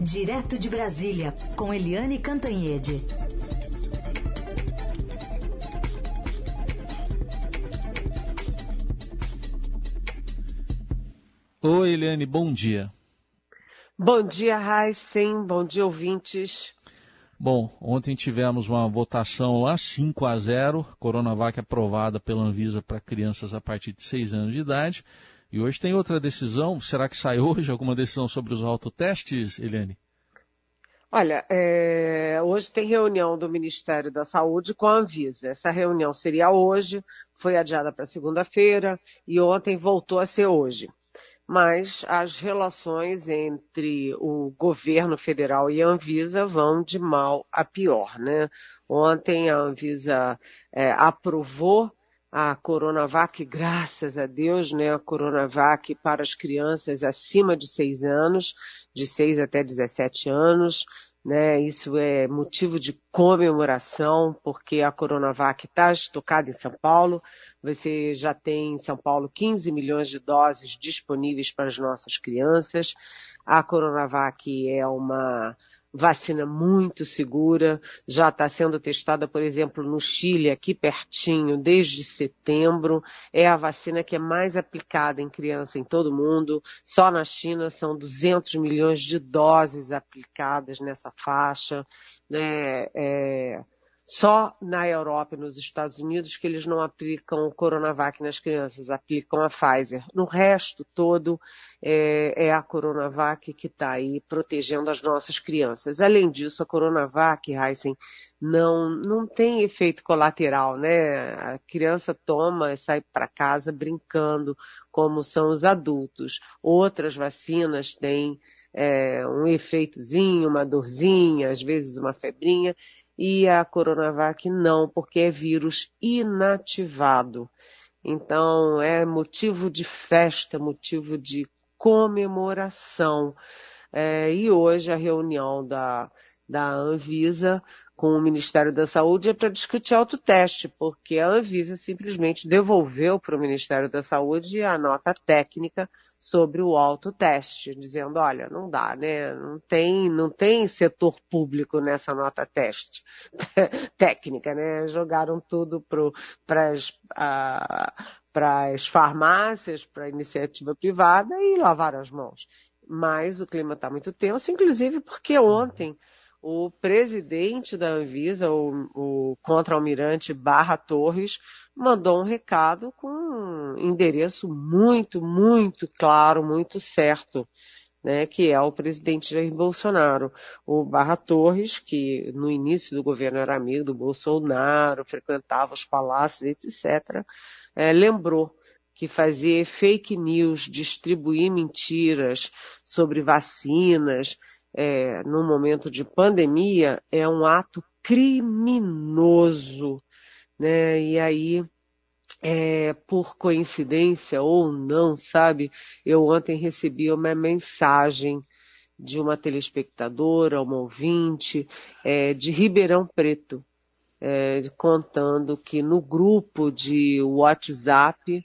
Direto de Brasília, com Eliane Cantanhede. Oi, Eliane, bom dia. Bom dia, Heisen. Bom dia, ouvintes. Bom, ontem tivemos uma votação lá, 5 a 0, Coronavac aprovada pela Anvisa para crianças a partir de 6 anos de idade. E hoje tem outra decisão. Será que sai hoje alguma decisão sobre os autotestes, Eliane? Olha, é, hoje tem reunião do Ministério da Saúde com a Anvisa. Essa reunião seria hoje, foi adiada para segunda-feira e ontem voltou a ser hoje. Mas as relações entre o governo federal e a Anvisa vão de mal a pior, né? Ontem a Anvisa é, aprovou a Coronavac, graças a Deus, né, a Coronavac para as crianças acima de 6 anos, de 6 até 17 anos, né, isso é motivo de comemoração, porque a Coronavac está estocada em São Paulo, você já tem em São Paulo 15 milhões de doses disponíveis para as nossas crianças, a Coronavac é uma vacina muito segura, já está sendo testada, por exemplo, no Chile, aqui pertinho, desde setembro. É a vacina que é mais aplicada em criança em todo o mundo. Só na China são 200 milhões de doses aplicadas nessa faixa. Né? É só na Europa e nos Estados Unidos que eles não aplicam o Coronavac nas crianças, aplicam a Pfizer. No resto todo é, é a Coronavac que está aí protegendo as nossas crianças. Além disso, a Coronavac, Heisen, não, não tem efeito colateral, né? A criança toma e sai para casa brincando, como são os adultos. Outras vacinas têm é, um efeitozinho, uma dorzinha, às vezes uma febrinha, e a Coronavac não, porque é vírus inativado. Então, é motivo de festa, motivo de comemoração. É, e hoje a reunião da, da Anvisa com o Ministério da Saúde é para discutir autoteste, porque a Anvisa simplesmente devolveu para o Ministério da Saúde a nota técnica sobre o autoteste, dizendo, olha, não dá, né? Não tem, não tem setor público nessa nota teste técnica, né? Jogaram tudo para as farmácias, para a iniciativa privada e lavaram as mãos. Mas o clima está muito tenso, inclusive porque ontem o presidente da Anvisa, o, o contra-almirante Barra Torres, mandou um recado com um endereço muito, muito claro, muito certo, né, que é o presidente Jair Bolsonaro. O Barra Torres, que no início do governo era amigo do Bolsonaro, frequentava os palácios, etc., é, lembrou que fazia fake news, distribuir mentiras sobre vacinas, é, no momento de pandemia é um ato criminoso, né? E aí, é, por coincidência ou não, sabe, eu ontem recebi uma mensagem de uma telespectadora, uma ouvinte, é, de Ribeirão Preto, é, contando que no grupo de WhatsApp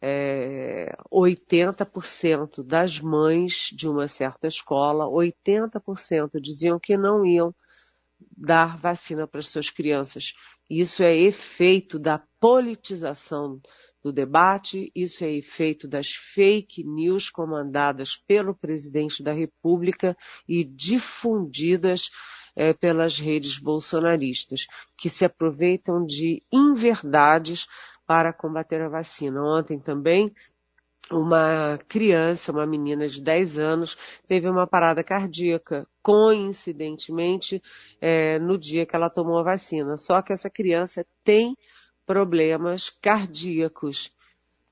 é, 80% das mães de uma certa escola, 80% diziam que não iam dar vacina para suas crianças. Isso é efeito da politização do debate, isso é efeito das fake news comandadas pelo presidente da República e difundidas é, pelas redes bolsonaristas, que se aproveitam de inverdades para combater a vacina. Ontem também uma criança, uma menina de 10 anos, teve uma parada cardíaca, coincidentemente, é, no dia que ela tomou a vacina. Só que essa criança tem problemas cardíacos,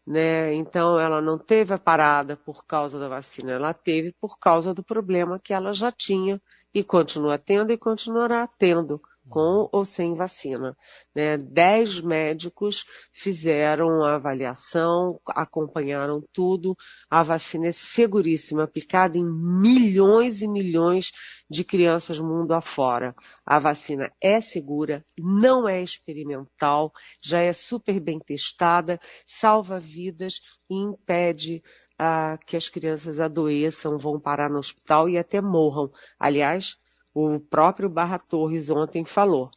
né? Então ela não teve a parada por causa da vacina, ela teve por causa do problema que ela já tinha e continua tendo e continuará tendo com ou sem vacina. Né? Dez médicos fizeram a avaliação, acompanharam tudo. A vacina é seguríssima, aplicada em milhões e milhões de crianças mundo afora. A vacina é segura, não é experimental, já é super bem testada, salva vidas e impede ah, que as crianças adoeçam, vão parar no hospital e até morram. Aliás, o próprio Barra Torres ontem falou.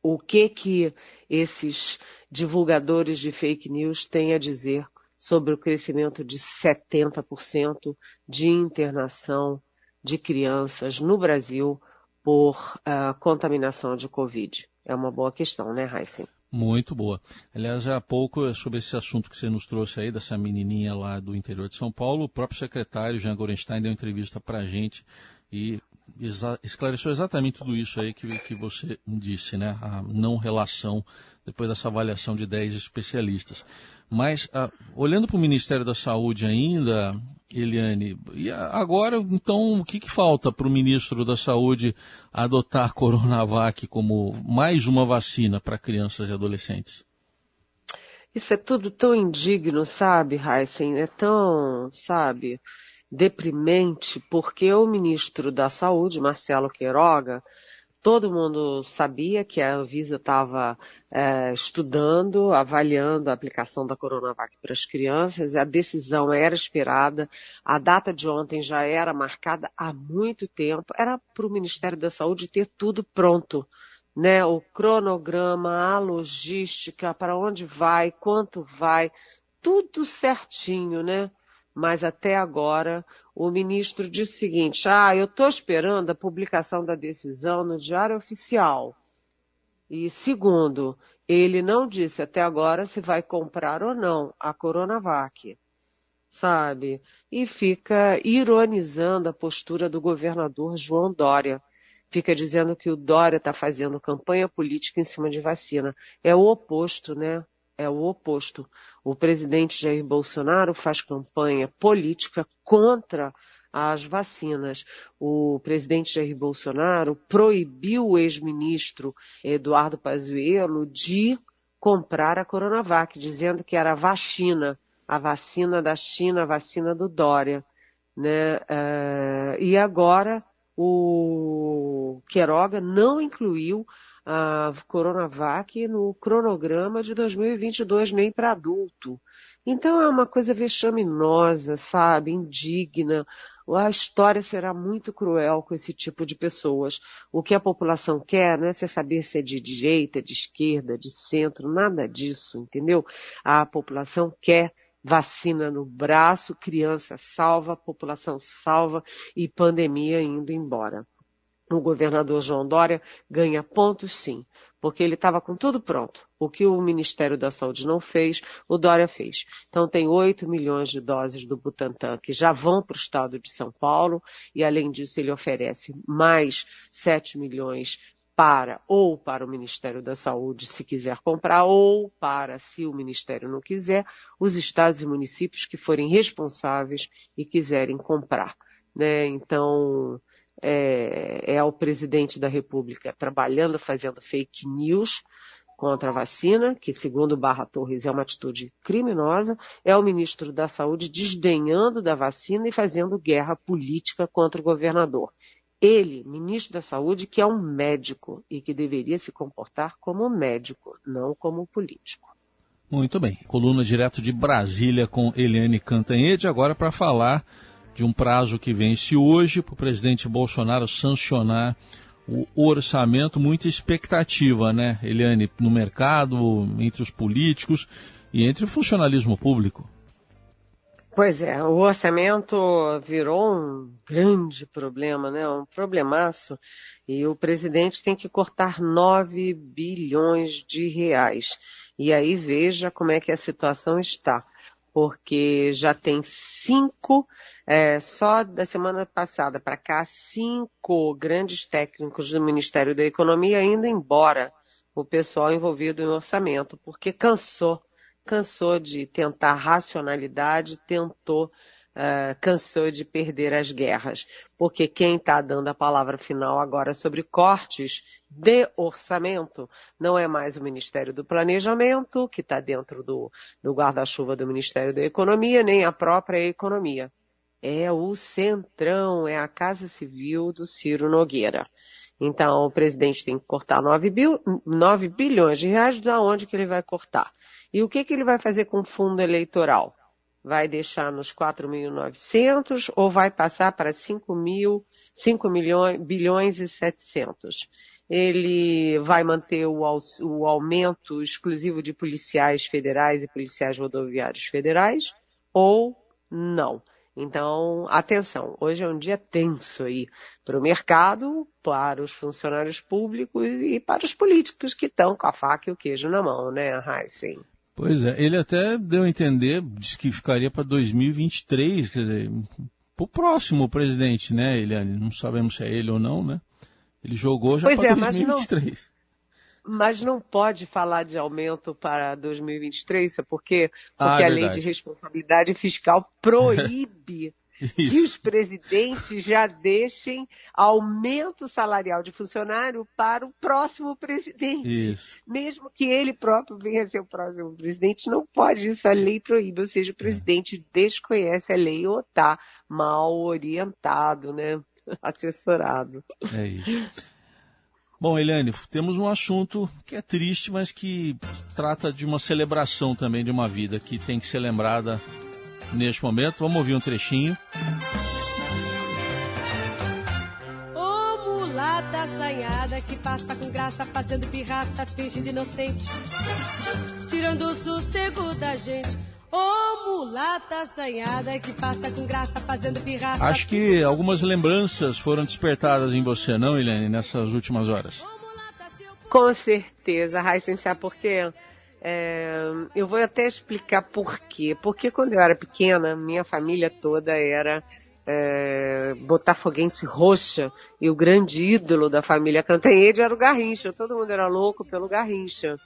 O que que esses divulgadores de fake news têm a dizer sobre o crescimento de 70% de internação de crianças no Brasil por uh, contaminação de Covid? É uma boa questão, né, Heisen? Muito boa. Aliás, há pouco, sobre esse assunto que você nos trouxe aí, dessa menininha lá do interior de São Paulo, o próprio secretário, Jean Gorenstein, deu entrevista para a gente e exa esclareceu exatamente tudo isso aí que, que você disse, né? A não relação depois dessa avaliação de 10 especialistas. Mas, uh, olhando para o Ministério da Saúde ainda, Eliane, e agora, então, o que, que falta para o ministro da Saúde adotar a Coronavac como mais uma vacina para crianças e adolescentes? Isso é tudo tão indigno, sabe, Heisen? É tão, sabe, deprimente, porque o ministro da Saúde, Marcelo Queiroga, Todo mundo sabia que a Anvisa estava é, estudando, avaliando a aplicação da Coronavac para as crianças. A decisão era esperada. A data de ontem já era marcada há muito tempo. Era para o Ministério da Saúde ter tudo pronto. Né, o cronograma, a logística, para onde vai, quanto vai, tudo certinho, né? Mas até agora o ministro disse o seguinte: ah, eu estou esperando a publicação da decisão no Diário Oficial. E segundo, ele não disse até agora se vai comprar ou não a Coronavac, sabe? E fica ironizando a postura do governador João Dória. Fica dizendo que o Dória está fazendo campanha política em cima de vacina. É o oposto, né? É o oposto. O presidente Jair Bolsonaro faz campanha política contra as vacinas. O presidente Jair Bolsonaro proibiu o ex-ministro Eduardo Pazuello de comprar a Coronavac, dizendo que era a vacina, a vacina da China, a vacina do Dória. Né? Uh, e agora o Queiroga não incluiu a Coronavac no cronograma de 2022, nem para adulto. Então é uma coisa vexaminosa, sabe? Indigna. A história será muito cruel com esse tipo de pessoas. O que a população quer não é saber se é de direita, de esquerda, de centro, nada disso, entendeu? A população quer vacina no braço, criança salva, população salva e pandemia indo embora o governador João Dória ganha pontos sim, porque ele estava com tudo pronto. O que o Ministério da Saúde não fez, o Dória fez. Então tem 8 milhões de doses do Butantan que já vão para o estado de São Paulo e além disso ele oferece mais 7 milhões para ou para o Ministério da Saúde se quiser comprar ou para, se o Ministério não quiser, os estados e municípios que forem responsáveis e quiserem comprar. Né? Então, é, é o presidente da República trabalhando, fazendo fake news contra a vacina, que segundo Barra Torres é uma atitude criminosa, é o ministro da Saúde desdenhando da vacina e fazendo guerra política contra o governador. Ele, ministro da Saúde, que é um médico e que deveria se comportar como médico, não como político. Muito bem. Coluna direto de Brasília com Eliane Cantanhede, agora para falar de um prazo que vence hoje para o presidente Bolsonaro sancionar o orçamento, muita expectativa, né, Eliane, no mercado, entre os políticos e entre o funcionalismo público. Pois é, o orçamento virou um grande problema, né? Um problemaço. E o presidente tem que cortar 9 bilhões de reais. E aí veja como é que a situação está. Porque já tem cinco é, só da semana passada para cá, cinco grandes técnicos do Ministério da Economia indo embora, o pessoal envolvido em orçamento, porque cansou, cansou de tentar racionalidade, tentou Uh, cansou de perder as guerras, porque quem está dando a palavra final agora sobre cortes de orçamento não é mais o Ministério do Planejamento, que está dentro do, do guarda-chuva do Ministério da Economia, nem a própria economia é o Centrão, é a Casa Civil do Ciro Nogueira. Então, o presidente tem que cortar 9, bil, 9 bilhões de reais, da onde que ele vai cortar? E o que, que ele vai fazer com o fundo eleitoral? Vai deixar nos 4.900 ou vai passar para 5 mil, 5 milhões, bilhões e 700. Ele vai manter o, o aumento exclusivo de policiais federais e policiais rodoviários federais ou não. Então, atenção, hoje é um dia tenso aí para o mercado, para os funcionários públicos e para os políticos que estão com a faca e o queijo na mão, né, Heisen? Pois é, ele até deu a entender, disse que ficaria para 2023, quer dizer, para o próximo presidente, né, Eliane? Não sabemos se é ele ou não, né? Ele jogou já para é, 2023. Mas não, mas não pode falar de aumento para 2023, sabe por quê? Porque ah, a lei de responsabilidade fiscal proíbe que os presidentes já deixem aumento salarial de funcionário para o próximo presidente. Isso. Mesmo que ele próprio venha a ser o próximo presidente, não pode, isso a lei proíbe, ou seja, o presidente é. desconhece a lei ou está mal orientado, né? Assessorado. É isso. Bom, Eliane, temos um assunto que é triste, mas que trata de uma celebração também de uma vida que tem que ser lembrada neste momento. Vamos ouvir um trechinho. Ô mulata assanhada que passa com graça, fazendo pirraça, fingindo inocente, tirando o sossego da gente. Ô mulata assanhada que passa com graça, fazendo pirraça. Acho que algumas lembranças foram despertadas em você, não, Helene, nessas últimas horas? Com certeza, Raíssa, sabe por quê? É, eu vou até explicar por quê. Porque quando eu era pequena, minha família toda era é, botafoguense roxa e o grande ídolo da família Cantanhede era o Garrincha. Todo mundo era louco pelo Garrincha.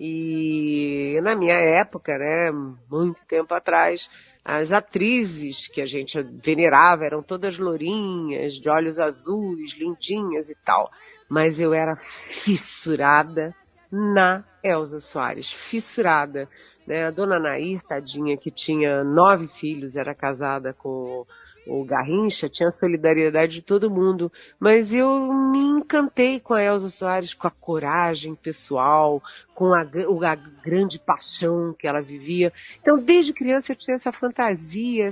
E na minha época, né, muito tempo atrás, as atrizes que a gente venerava eram todas lourinhas, de olhos azuis, lindinhas e tal. Mas eu era fissurada na Elza Soares, fissurada. Né? A dona Nair, tadinha, que tinha nove filhos, era casada com o Garrincha, tinha a solidariedade de todo mundo, mas eu me encantei com a Elza Soares, com a coragem pessoal, com a, a, grande paixão que ela vivia. Então, desde criança eu tinha essa fantasia,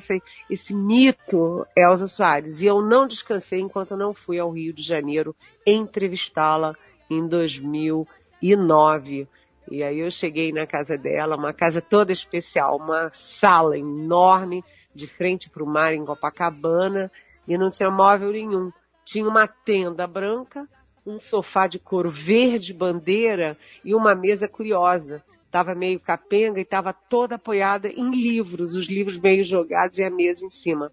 esse mito Elza Soares, e eu não descansei enquanto não fui ao Rio de Janeiro entrevistá-la em 2000 2009. E aí eu cheguei na casa dela, uma casa toda especial, uma sala enorme, de frente para o mar em Copacabana, e não tinha móvel nenhum. Tinha uma tenda branca, um sofá de couro verde bandeira e uma mesa curiosa. Estava meio capenga e estava toda apoiada em livros, os livros meio jogados e a mesa em cima.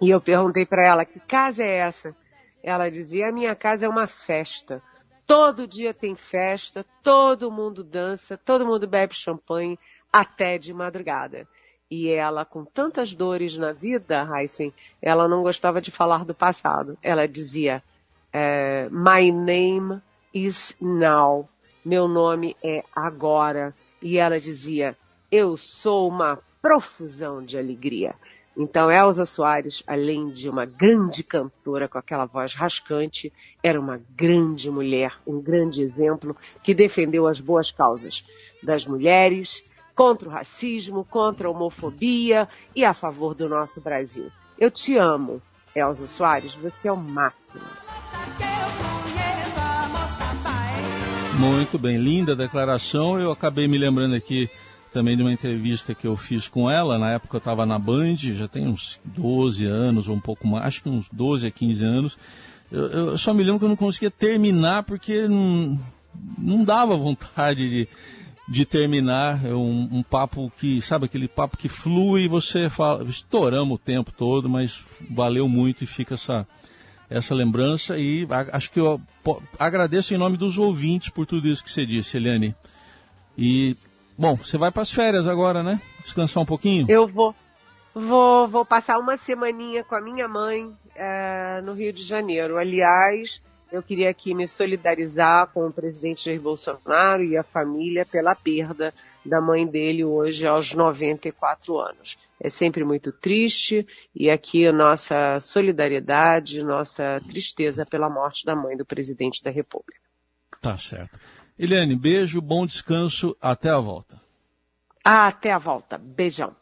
E eu perguntei para ela, que casa é essa? Ela dizia, a minha casa é uma festa. Todo dia tem festa, todo mundo dança, todo mundo bebe champanhe até de madrugada. E ela, com tantas dores na vida, Heisen, ela não gostava de falar do passado. Ela dizia, é, My name is now. Meu nome é agora. E ela dizia, eu sou uma profusão de alegria. Então, Elza Soares, além de uma grande cantora com aquela voz rascante, era uma grande mulher, um grande exemplo que defendeu as boas causas das mulheres, contra o racismo, contra a homofobia e a favor do nosso Brasil. Eu te amo, Elza Soares, você é o máximo. Muito bem, linda declaração. Eu acabei me lembrando aqui também de uma entrevista que eu fiz com ela, na época eu estava na Band, já tem uns 12 anos ou um pouco mais, acho que uns 12 a 15 anos. Eu, eu só me lembro que eu não conseguia terminar porque não, não dava vontade de, de terminar é um, um, papo que, sabe, aquele papo que flui e você fala, estouramos o tempo todo, mas valeu muito e fica essa, essa lembrança e a, acho que eu agradeço em nome dos ouvintes por tudo isso que você disse, Eliane. E Bom, você vai para as férias agora, né? Descansar um pouquinho? Eu vou. Vou, vou passar uma semaninha com a minha mãe é, no Rio de Janeiro. Aliás, eu queria aqui me solidarizar com o presidente Jair Bolsonaro e a família pela perda da mãe dele hoje aos 94 anos. É sempre muito triste e aqui a nossa solidariedade, nossa tristeza pela morte da mãe do presidente da República. Tá certo. Eliane, beijo, bom descanso, até a volta. Até a volta. Beijão.